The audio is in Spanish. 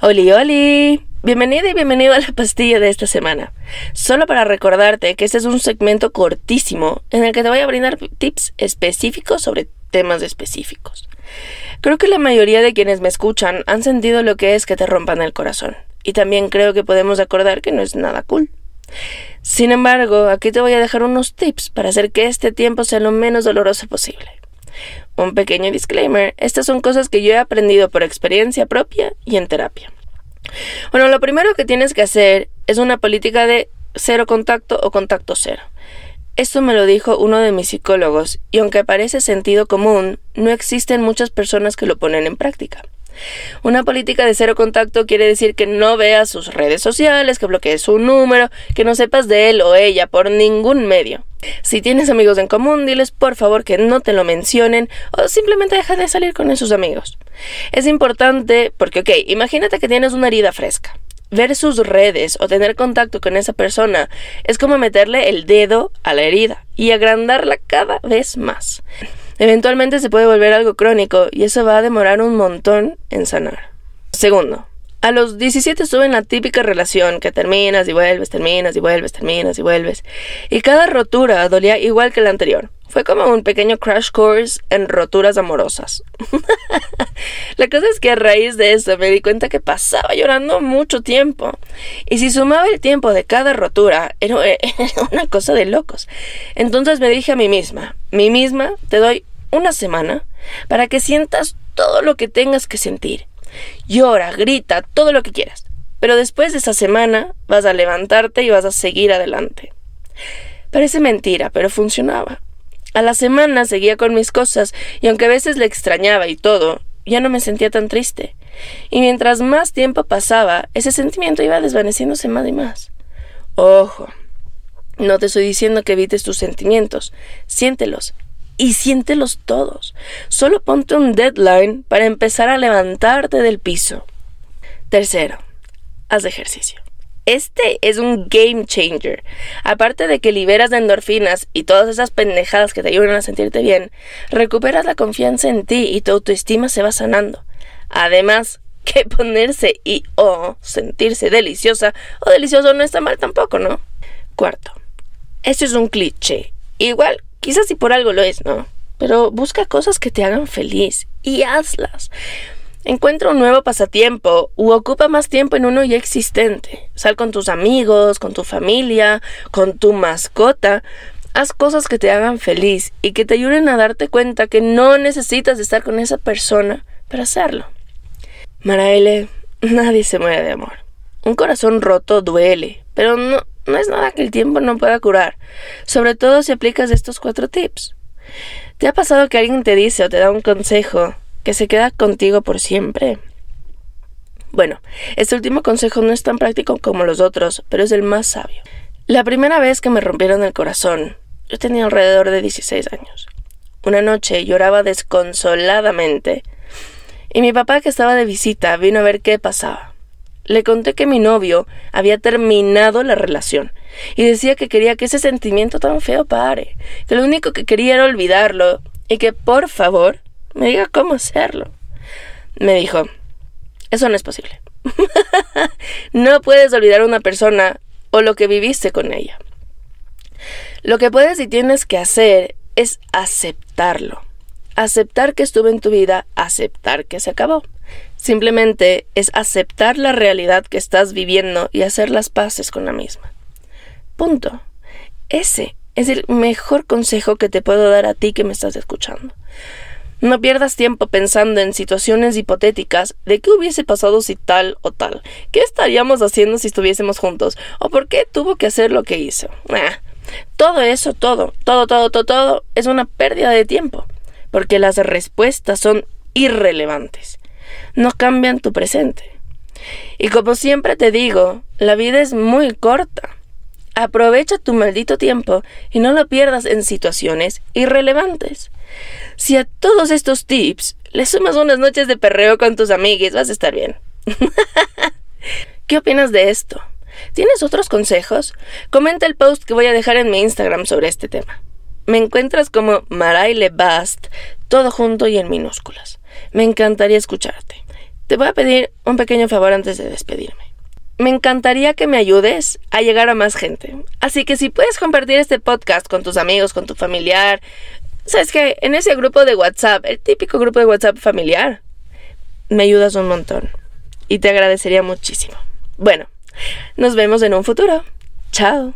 Oli, oli. Bienvenida y bienvenido a la pastilla de esta semana. Solo para recordarte que este es un segmento cortísimo en el que te voy a brindar tips específicos sobre temas específicos. Creo que la mayoría de quienes me escuchan han sentido lo que es que te rompan el corazón. Y también creo que podemos acordar que no es nada cool. Sin embargo, aquí te voy a dejar unos tips para hacer que este tiempo sea lo menos doloroso posible. Un pequeño disclaimer, estas son cosas que yo he aprendido por experiencia propia y en terapia. Bueno, lo primero que tienes que hacer es una política de cero contacto o contacto cero. Esto me lo dijo uno de mis psicólogos, y aunque parece sentido común, no existen muchas personas que lo ponen en práctica. Una política de cero contacto quiere decir que no veas sus redes sociales, que bloquees su número, que no sepas de él o ella por ningún medio. Si tienes amigos en común, diles por favor que no te lo mencionen o simplemente deja de salir con esos amigos. Es importante porque, ok, imagínate que tienes una herida fresca. Ver sus redes o tener contacto con esa persona es como meterle el dedo a la herida y agrandarla cada vez más. Eventualmente se puede volver algo crónico y eso va a demorar un montón en sanar. Segundo, a los 17 estuve en la típica relación que terminas y vuelves, terminas y vuelves, terminas y vuelves. Y cada rotura dolía igual que la anterior. Fue como un pequeño crash course en roturas amorosas. la cosa es que a raíz de eso me di cuenta que pasaba llorando mucho tiempo. Y si sumaba el tiempo de cada rotura, era una cosa de locos. Entonces me dije a mí misma, mí misma, te doy una semana para que sientas todo lo que tengas que sentir Llora, grita, todo lo que quieras. Pero después de esa semana vas a levantarte y vas a seguir adelante. Parece mentira, pero funcionaba. A la semana seguía con mis cosas y aunque a veces le extrañaba y todo, ya no me sentía tan triste. Y mientras más tiempo pasaba, ese sentimiento iba desvaneciéndose más y más. Ojo, no te estoy diciendo que evites tus sentimientos, siéntelos, y siéntelos todos. Solo ponte un deadline para empezar a levantarte del piso. Tercero, haz ejercicio. Este es un game changer. Aparte de que liberas de endorfinas y todas esas pendejadas que te ayudan a sentirte bien, recuperas la confianza en ti y tu autoestima se va sanando. Además, que ponerse y o sentirse deliciosa o delicioso no está mal tampoco, ¿no? Cuarto, esto es un cliché. Igual Quizás si por algo lo es, ¿no? Pero busca cosas que te hagan feliz y hazlas. Encuentra un nuevo pasatiempo u ocupa más tiempo en uno ya existente. Sal con tus amigos, con tu familia, con tu mascota. Haz cosas que te hagan feliz y que te ayuden a darte cuenta que no necesitas estar con esa persona para hacerlo. Maraele, nadie se muere de amor. Un corazón roto duele, pero no, no es nada que el tiempo no pueda curar, sobre todo si aplicas estos cuatro tips. ¿Te ha pasado que alguien te dice o te da un consejo que se queda contigo por siempre? Bueno, este último consejo no es tan práctico como los otros, pero es el más sabio. La primera vez que me rompieron el corazón, yo tenía alrededor de 16 años. Una noche lloraba desconsoladamente y mi papá que estaba de visita vino a ver qué pasaba. Le conté que mi novio había terminado la relación y decía que quería que ese sentimiento tan feo pare, que lo único que quería era olvidarlo y que por favor me diga cómo hacerlo. Me dijo, eso no es posible. no puedes olvidar a una persona o lo que viviste con ella. Lo que puedes y tienes que hacer es aceptarlo. Aceptar que estuvo en tu vida, aceptar que se acabó. Simplemente es aceptar la realidad que estás viviendo y hacer las paces con la misma. Punto. Ese es el mejor consejo que te puedo dar a ti que me estás escuchando. No pierdas tiempo pensando en situaciones hipotéticas de qué hubiese pasado si tal o tal, qué estaríamos haciendo si estuviésemos juntos, o por qué tuvo que hacer lo que hizo. todo eso, todo, todo, todo, todo, todo es una pérdida de tiempo, porque las respuestas son irrelevantes no cambian tu presente. Y como siempre te digo, la vida es muy corta. Aprovecha tu maldito tiempo y no lo pierdas en situaciones irrelevantes. Si a todos estos tips le sumas unas noches de perreo con tus amigues, vas a estar bien. ¿Qué opinas de esto? ¿Tienes otros consejos? Comenta el post que voy a dejar en mi Instagram sobre este tema. Me encuentras como Maraile Bast, todo junto y en minúsculas. Me encantaría escucharte. te voy a pedir un pequeño favor antes de despedirme. Me encantaría que me ayudes a llegar a más gente. Así que si puedes compartir este podcast con tus amigos, con tu familiar, sabes que en ese grupo de WhatsApp, el típico grupo de WhatsApp familiar, me ayudas un montón. Y te agradecería muchísimo. Bueno, nos vemos en un futuro. Chao.